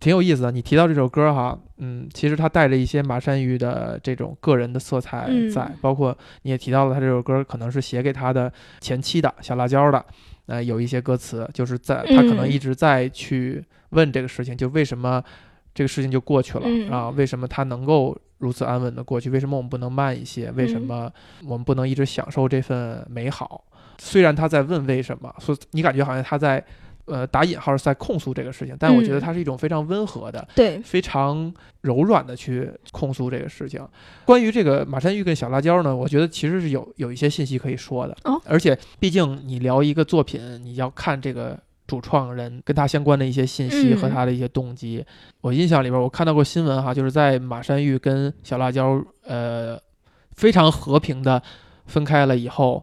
挺有意思的，你提到这首歌哈，嗯，其实它带着一些马山玉的这种个人的色彩嗯在，包括你也提到了，他这首歌可能是写给他的前妻的小辣椒的，呃，有一些歌词就是在他可能嗯一直在去问这个事情，就为什么这个事情就过去了、嗯啊？为什么他能够如此安稳的过去？为什么我们不能慢一些？为什嗯么我们不能一直享受这份美好？虽然他在问为什么，所以你感觉好像他在。呃，打引号是在控诉这个事情，但我觉得嗯它是一种非常温和的、对，非常柔软的去控诉这个事情。关于这个马山玉跟小辣椒呢，我觉得其实是有有一些信息可以说的。哦而且毕竟你聊一个作品，你要看这个主创人跟他相关的一些信息嗯和他的一些动机。我印象里边，我看到过新闻哈，就是在马山玉跟小辣椒呃非常和平的分开了以后。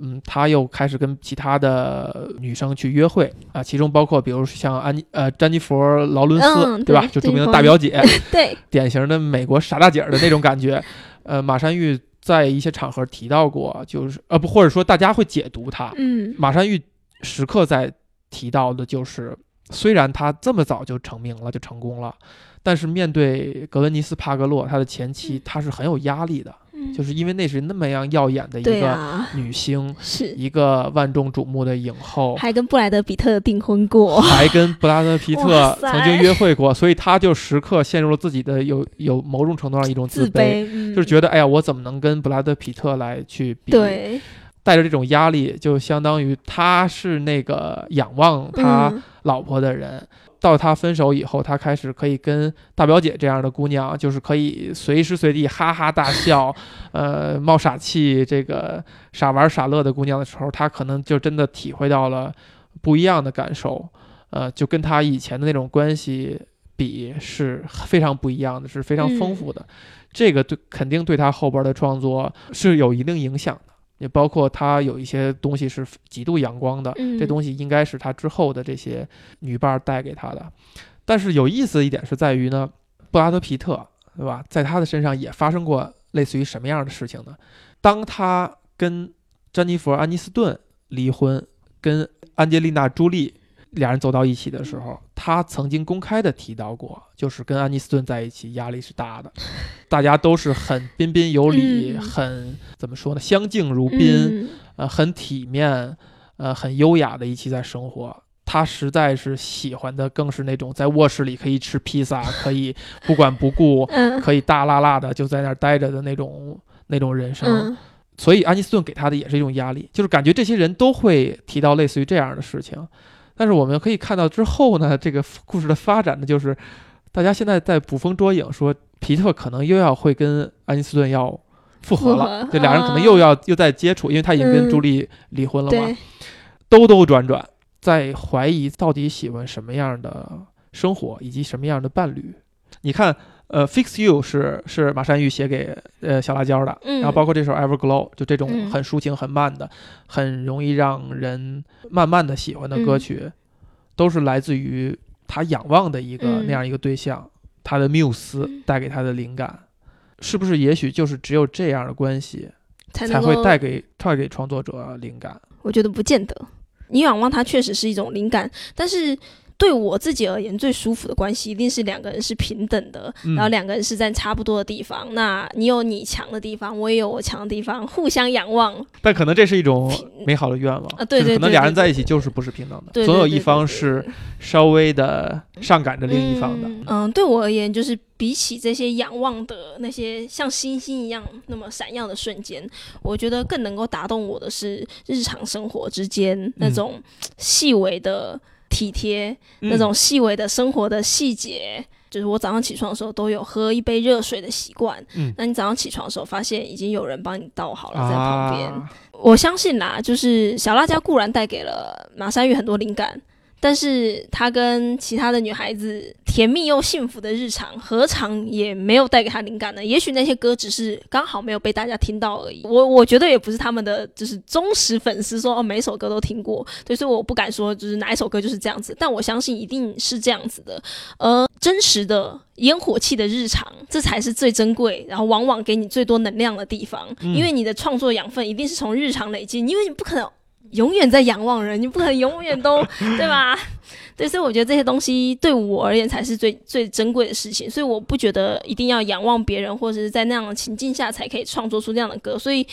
嗯，他又开始跟其他的女生去约会啊，其中包括比如像安妮呃詹妮弗劳伦斯，嗯对吧？就著名的大表姐，对，典型的美国傻大姐儿的那种感觉。呃，马山玉在一些场合提到过，就是呃不，或者说大家会解读他。嗯马山玉时刻在提到的就是，虽然他这么早就成名了，就成功了，但是面对格温尼斯帕格洛他的前妻，他是很有压力的，嗯就是因为那是那么样耀眼的一个女星，是，一个万众瞩目的影后。还跟布莱德皮特订婚过。还跟布拉德皮 特曾经约会过，所以他就时刻陷入了自己的有有某种程度上一种自卑，卑，嗯就是觉得哎呀，我怎么能跟布拉德皮特来去比？，对，带着这种压力，就相当于他是那个仰望他嗯老婆的人。到他分手以后，他开始可以跟大表姐这样的姑娘，就是可以随时随地哈哈大笑，呃，冒傻气，这个傻玩傻乐的姑娘的时候，他可能就真的体会到了不一样的感受，呃，就跟他以前的那种关系比是非常不一样的，是非常丰富的。这个对肯定对他后边的创作是有一定影响的，也包括他有一些东西是极度阳光的，嗯这东西应该是他之后的这些女伴儿带给他的。但是有意思的一点是在于呢，布拉德皮特，对吧？在他的身上也发生过类似于什么样的事情呢？当他跟詹妮弗·安妮斯顿离婚，跟安吉丽娜·朱莉俩人走到一起的时候，他曾经公开的提到过，就是跟安妮斯顿在一起压力是大的，大家都是很彬彬有礼，嗯很怎么说呢，相敬如宾，嗯呃，很体面，呃，很优雅的一起在生活。他实在是喜欢的，更是那种在卧室里可以吃披萨，可以不管不顾，嗯可以大辣辣的就在那儿待着的那种那种人生。嗯所以安妮斯顿给他的也是一种压力，就是感觉这些人都会提到类似于这样的事情。但是我们可以看到之后呢，这个故事的发展呢，就是大家现在在捕风捉影，说皮特可能又要会跟爱因斯顿要复合了，这俩人可能啊又要、又在接触，因为他已经跟嗯朱莉离婚了嘛，对，兜兜转转，在怀疑到底喜欢什么样的生活以及什么样的伴侣。你看，呃，《Fix You 是》是马山玉写给呃小辣椒的，嗯然后包括这首《Everglow》，就这种嗯很抒情、很慢的、很容易让人慢慢的喜欢的歌曲，都是来自于他仰望的一个、嗯那样一个对象，他的缪斯嗯带给他的灵感，是不是？也许就是只有这样的关系，才才会带给带给创作者灵感。我觉得不见得。你仰望他确实是一种灵感，但是对我自己而言，最舒服的关系一定是两个人是平等的，嗯然后两个人是在差不多的地方。那你有你强的地方，我也有我强的地方，互相仰望。但可能这是一种美好的愿望啊对就是可能对对对俩人在一起就是不是平等的，总有一对对对方是稍微的上赶着另一方的。嗯嗯，对我而言，就是比起这些仰望的那些像星星一样那么闪耀的瞬间，我觉得更能够打动我的是日常生活之间那种细微的体贴，那种细微的生活的细节。就是我早上起床的时候都有喝一杯热水的习惯，嗯。那你早上起床的时候发现已经有人帮你倒好了在旁边，啊，我相信啦，就是小辣椒固然带给了马山玉很多灵感，但是他跟其他的女孩子甜蜜又幸福的日常，何尝也没有带给他灵感呢？也许那些歌只是刚好没有被大家听到而已。我我觉得也不是他们的就是忠实粉丝说哦每首歌都听过，对，所以我不敢说就是哪一首歌就是这样子，但我相信一定是这样子的。而真实的烟火气的日常，这才是最珍贵，然后往往给你最多能量的地方。嗯因为你的创作养分一定是从日常累积，因为你不可能永远在仰望人，你不可能永远都 对吧？对，所以我觉得这些东西对我而言才是最最珍贵的事情，所以我不觉得一定要仰望别人，或者是在那样的情境下才可以创作出那样的歌。所以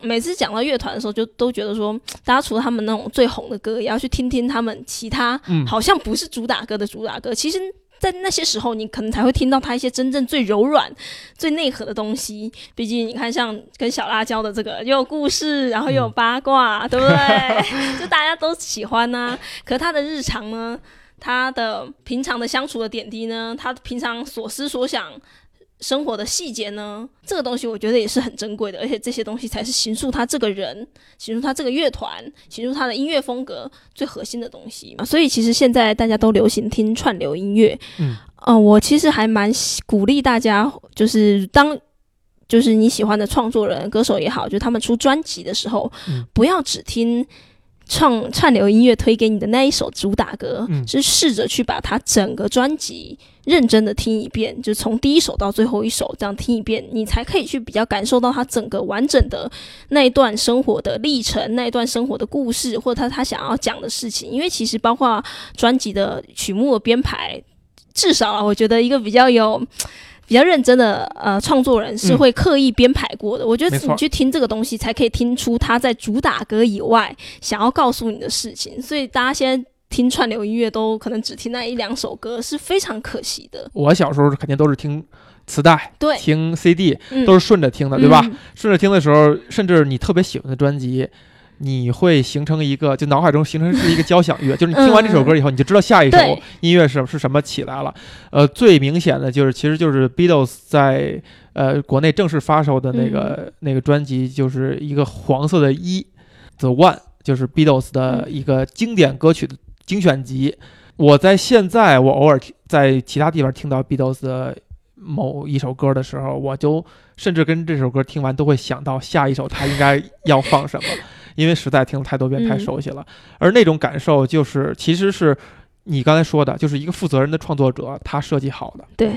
每次讲到乐团的时候，就都觉得说，大家除了他们那种最红的歌，也要去听听他们其他嗯好像不是主打歌的主打歌。其实，在那些时候，你可能才会听到他一些真正最柔软、最内核的东西。毕竟，你看，像跟小辣椒的这个，又有故事，然后又有八卦，对不对？就大家都喜欢呐、可他的日常呢？他的平常的相处的点滴呢？他平常所思所想、生活的细节呢？这个东西我觉得也是很珍贵的，而且这些东西才是形塑他这个人、形塑他这个乐团、形塑他的音乐风格最核心的东西嘛。所以其实现在大家都流行听串流音乐，嗯，呃，我其实还蛮鼓励大家，就是当。就是你喜欢的创作人、歌手也好，就他们出专辑的时候，嗯不要只听创串流音乐推给你的那一首主打歌，嗯是试着去把它整个专辑认真的听一遍，就从第一首到最后一首这样听一遍，你才可以去比较感受到他整个完整的那一段生活的历程，那一段生活的故事，或者他他想要讲的事情。因为其实包括专辑的曲目的编排，至少啊，我觉得一个比较有。比较认真的呃创作人是嗯会刻意编排过的，我觉得你去听这个东西，才可以听出他在主打歌以外想要告诉你的事情。所以大家现在听串流音乐都可能只听那一两首歌，是非常可惜的。我小时候肯定都是听磁带、对，听 CD，嗯都是顺着听的，对吧？嗯顺着听的时候，甚至你特别喜欢的专辑，你会形成一个，就脑海中形成是一个交响乐，就是你听完这首歌以后，你就知道下一首音乐是是什么起来了。呃，最明显的就是，其实就是 Beatles 在呃国内正式发售的那个、那个专辑，就是一个黄色的一 The One，就是 Beatles 的一个经典歌曲的精选集。我在现在，我偶尔听在其他地方听到 Beatles 的某一首歌的时候，我就甚至跟这首歌听完都会想到下一首他应该要放什么，因为实在听了太多遍，嗯太熟悉了。而那种感受就是，其实是你刚才说的，就是一个负责任的创作者他设计好的，对，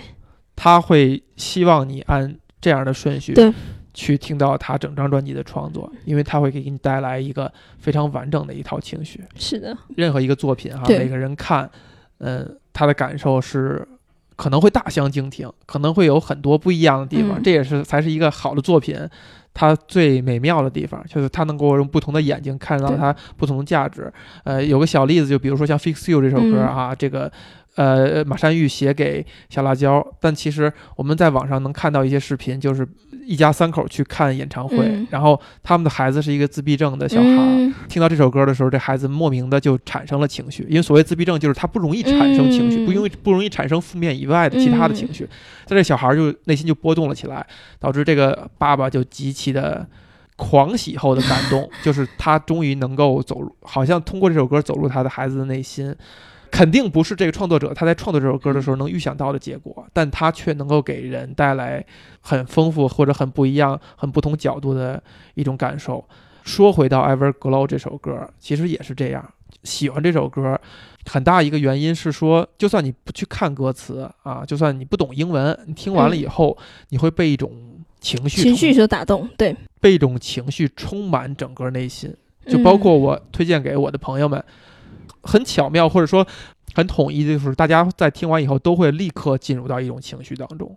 他会希望你按这样的顺序对去听到他整张专辑的创作，因为他会给你带来一个非常完整的一套情绪。是的，任何一个作品哈，对每个人看，嗯，他的感受是可能会大相径庭，可能会有很多不一样的地方。嗯这也是才是一个好的作品，它最美妙的地方，就是它能够用不同的眼睛看到对它不同的价值。呃，有个小例子，就比如说像《Fix You》这首歌嗯啊，这个。呃，马山玉写给小辣椒，但其实我们在网上能看到一些视频，就是一家三口去看演唱会，嗯然后他们的孩子是一个自闭症的小孩听到这首歌的时候，这孩子莫名的就产生了情绪，因为所谓自闭症就是他不容易产生情绪，嗯不容易不容易产生负面以外的其他的情绪，在这小孩就内心就波动了起来，导致这个爸爸就极其的狂喜后的感动，就是他终于能够走入，好像通过这首歌走入他的孩子的内心。肯定不是这个创作者他在创作这首歌的时候能预想到的结果，但他却能够给人带来很丰富或者很不一样、很不同角度的一种感受。说回到《Everglow》这首歌，其实也是这样。喜欢这首歌，很大一个原因是说，就算你不去看歌词啊，就算你不懂英文，你听完了以后，你会被一种情绪情绪所打动，对，被一种情绪充满整个内心。就包括嗯我推荐给我的朋友们，很巧妙或者说很统一的就是，大家在听完以后都会立刻进入到一种情绪当中。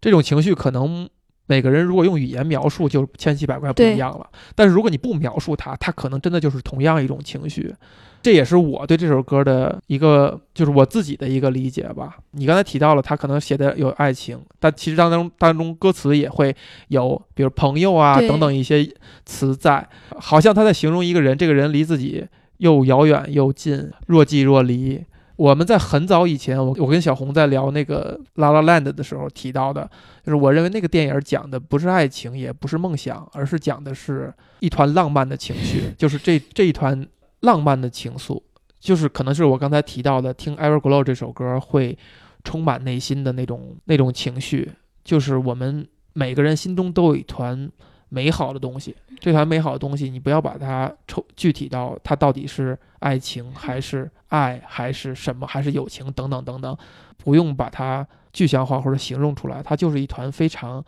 这种情绪可能每个人如果用语言描述就千奇百怪不一样了，但是如果你不描述它，它可能真的就是同样一种情绪。这也是我对这首歌的一个，就是我自己的一个理解吧。你刚才提到了，他可能写的有爱情，但其实当中当中歌词也会有，比如朋友啊等等一些词在，好像他在形容一个人，这个人离自己又遥远又近，若即若离。我们在很早以前，我我跟小红在聊那个《La La Land》的时候提到的，就是我认为那个电影讲的不是爱情，也不是梦想，而是讲的是一团浪漫的情绪，就是这这一团浪漫的情愫，就是可能是我刚才提到的，听《Everglow》这首歌会充满内心的那种那种情绪，就是我们每个人心中都有一团美好的东西，这团美好的东西，你不要把它抽具体到它到底是爱情还是爱还是什么还是友情等等等等，不用把它具象化或者形容出来，它就是一团非常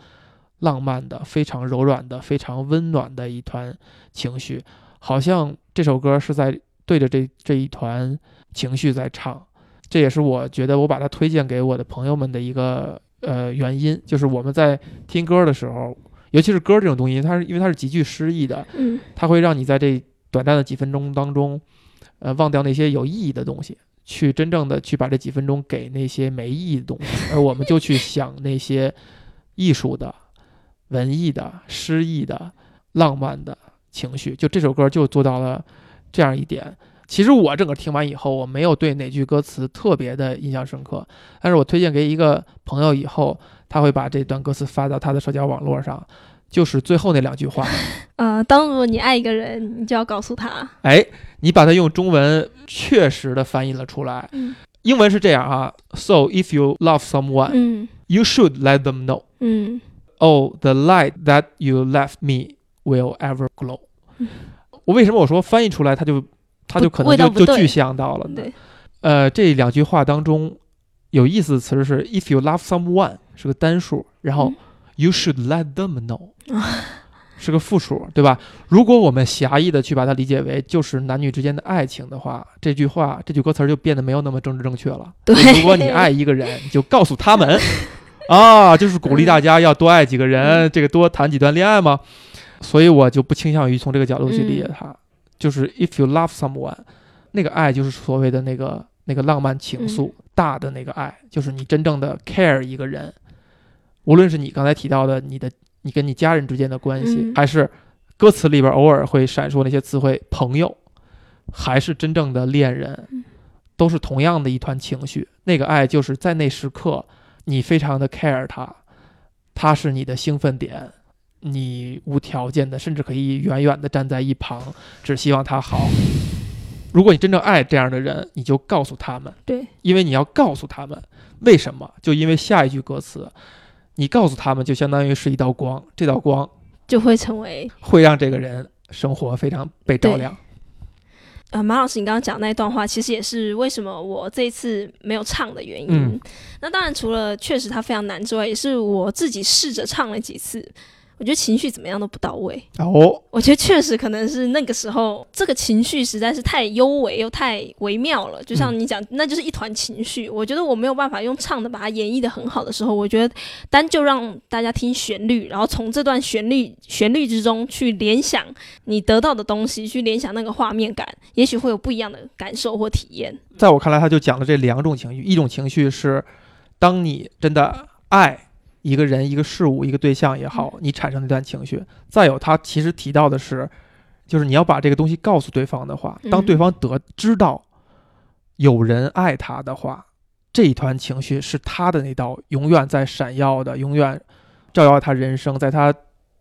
浪漫的、非常柔软的、非常温暖的一团情绪，好像这首歌是在对着这这一团情绪在唱。这也是我觉得我把它推荐给我的朋友们的一个呃原因，就是我们在听歌的时候，尤其是歌这种东西，它是因为它是极具诗意的，嗯它会让你在这短暂的几分钟当中，呃，忘掉那些有意义的东西，去真正的去把这几分钟给那些没意义的东西，而我们就去想那些艺术的、文艺的、诗意的、浪漫的情绪。就这首歌就做到了这样一点。其实我整个听完以后，我没有对哪句歌词特别的印象深刻，但是我推荐给一个朋友以后，他会把这段歌词发到他的社交网络上，就是最后那两句话。呃，当如果你爱一个人，你就要告诉他，哎，你把它用中文确实的翻译了出来。嗯英文是这样啊，So if you love someone, 嗯 you should let them know. 嗯 Oh, the light that you left me will ever glow. 嗯我为什么我说翻译出来，它就它就可能就就具象到了呃，这两句话当中有意思的词是 if you love someone 是个单数，然后嗯 you should let them know 是个复数，对吧？如果我们狭义的去把它理解为就是男女之间的爱情的话，这句话这句歌词儿就变得没有那么政治正确了。对如果你爱一个人，你就告诉他们啊，就是鼓励大家要多爱几个人，这个多谈几段恋爱嘛。所以我就不倾向于从这个角度去理解它。就是 if you love someone，那个爱就是所谓的那个那个浪漫情愫、大的那个爱，就是你真正的 care 一个人，无论是你刚才提到的你的你跟你家人之间的关系，嗯。还是歌词里边偶尔会闪烁那些词汇朋友，还是真正的恋人，嗯。都是同样的一团情绪。那个爱就是在那时刻，你非常的 care 他，他是你的兴奋点，你无条件的，甚至可以远远的站在一旁，只希望他好。如果你真正爱这样的人，你就告诉他们，对，因为你要告诉他们为什么，就因为下一句歌词，你告诉他们就相当于是一道光，这道光就会成为会让这个人生活非常被照亮。呃，马老师，你刚刚讲那段话，其实也是为什么我这一次没有唱的原因。嗯那当然，除了确实它非常难之外，也是我自己试着唱了几次，我觉得情绪怎么样都不到位。哦，我觉得确实可能是那个时候，这个情绪实在是太优美又太微妙了。就像你讲，那就是一团情绪。我觉得我没有办法用唱的把它演绎的很好的时候，我觉得单就让大家听旋律，然后从这段旋律旋律之中去联想你得到的东西，去联想那个画面感，也许会有不一样的感受或体验。在我看来，他就讲了这两种情绪，一种情绪是当你真的爱。一个人、一个事物、一个对象也好，你产生那段情绪。再有，他其实提到的是，就是你要把这个东西告诉对方的话，当对方得知道有人爱他的话，这一团情绪是他的那道永远在闪耀的、永远照耀他人生，在他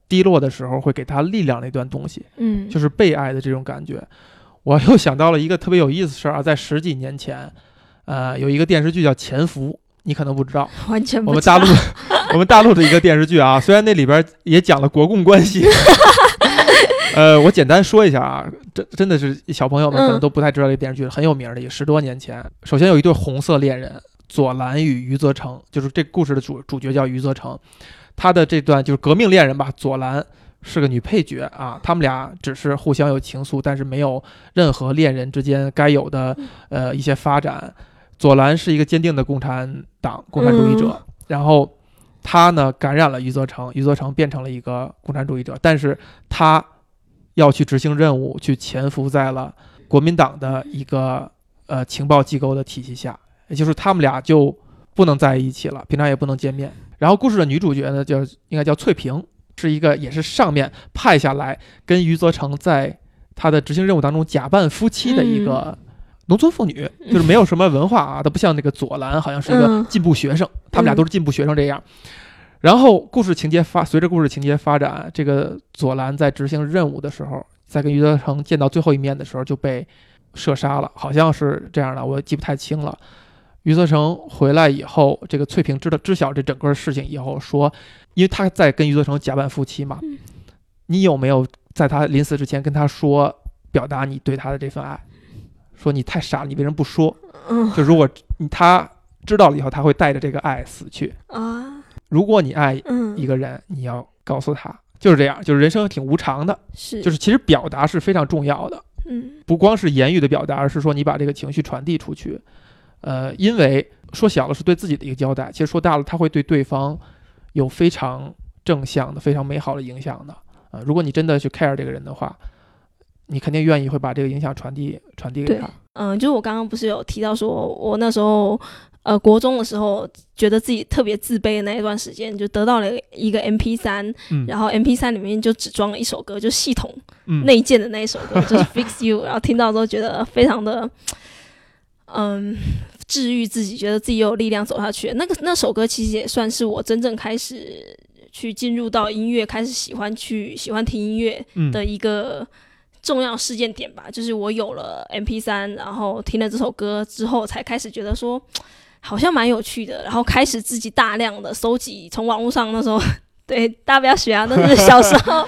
低落的时候会给他力量那段东西。嗯，就是被爱的这种感觉。我 又想到了一个特别有意思的事儿啊，在十几年前，呃，有一个电视剧叫《潜伏》。你可能不知道，完全不我们大陆，我们大陆的一个电视剧啊，虽然那里边也讲了国共关系，呃，我简单说一下啊，真真的是小朋友们可能都不太知道这个电视剧，很有名的，也十多年前。首先有一对红色恋人，左蓝与余则成，就是这故事的主主角叫余则成，他的这段就是革命恋人吧，左蓝是个女配角啊，他们俩只是互相有情愫，但是没有任何恋人之间该有的呃一些发展。左蓝是一个坚定的共产党共产主义者，然后他呢感染了余则成，余则成变成了一个共产主义者，但是他要去执行任务，去潜伏在了国民党的一个呃情报机构的体系下，也就是他们俩就不能在一起了，平常也不能见面。然后故事的女主角呢叫应该叫翠萍，是一个也是上面派下来跟余则成在他的执行任务当中假扮夫妻的一个。农村妇女就是没有什么文化啊，她不像那个左蓝，好像是一个进步学生。他们俩都是进步学生这样。然后故事情节发，随着故事情节发展，这个左蓝在执行任务的时候，在跟余则成见到最后一面的时候就被射杀了，好像是这样的，我记不太清了。余则成回来以后，这个翠萍知道知晓这整个事情以后说，因为他在跟余则成假扮夫妻嘛，你有没有在他临死之前跟他说，表达你对他的这份爱？说你太傻了，你为什么不说？嗯，就如果你他知道了以后，他会带着这个爱死去啊。如果你爱一个人，你要告诉他，就是这样，就是人生挺无常的，是，就是其实表达是非常重要的，嗯，不光是言语的表达，而是说你把这个情绪传递出去。呃，因为说小了是对自己的一个交代，其实说大了，他会对对方有非常正向的、非常美好的影响的。啊，如果你真的去 care 这个人的话。你肯定愿意会把这个影响传递传递给他。嗯，就是我刚刚不是有提到说，我那时候呃国中的时候，觉得自己特别自卑的那一段时间，就得到了一个 M P 三，然后 M P 三里面就只装了一首歌，就系统内建的那一首歌，就是 Fix You，然后听到之后觉得非常的嗯治愈自己，觉得自己有力量走下去。那个那首歌其实也算是我真正开始去进入到音乐，开始喜欢去喜欢听音乐的一个。重要事件点吧，就是我有了 M P 三，然后听了这首歌之后，才开始觉得说 好像蛮有趣的，然后开始自己大量的收集，从网络上那时候。对，大家不要学啊！那是小时候，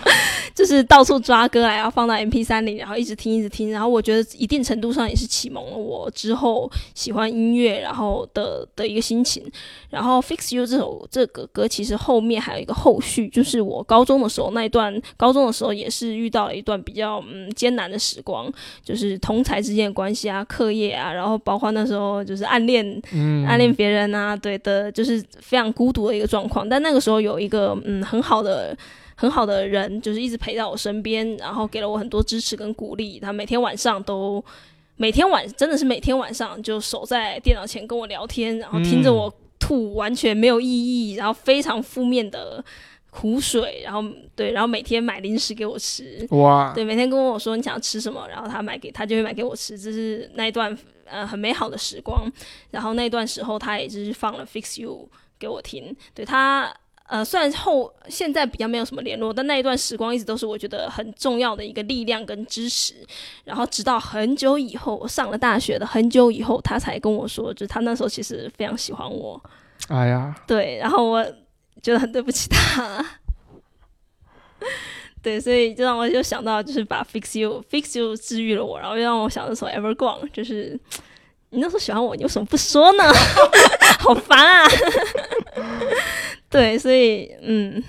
就是到处抓歌来，然后放到 M P 三里，然后一直听，一直听。然后我觉得一定程度上也是启蒙了我之后喜欢音乐，然后的的一个心情。然后 Fix You 这首这个歌，其实后面还有一个后续，就是我高中的时候那一段，高中的时候也是遇到了一段比较嗯艰难的时光，就是同才之间的关系啊，课业啊，然后包括那时候就是暗恋，暗恋别人啊，对的，就是非常孤独的一个状况。但那个时候有一个。嗯，很好的，很好的人，就是一直陪在我身边，然后给了我很多支持跟鼓励。他每天晚上都，每天晚真的是每天晚上就守在电脑前跟我聊天，然后听着我吐完全没有意义，然后非常负面的苦水，然后对，然后每天买零食给我吃，哇，对，每天跟我说你想要吃什么，然后他买给他就会买给我吃，这是那一段呃很美好的时光。然后那段时候他也就是放了 Fix You 给我听，对他。呃，虽然后现在比较没有什么联络，但那一段时光一直都是我觉得很重要的一个力量跟支持。然后直到很久以后，我上了大学的很久以后，他才跟我说，就他那时候其实非常喜欢我。哎呀，对，然后我觉得很对不起他。对，所以就让我就想到，就是把 Fix You Fix You 治愈了我，然后又让我想到首 Ever Gone，就是你那时候喜欢我，你为什么不说呢？好烦啊！对，所以嗯。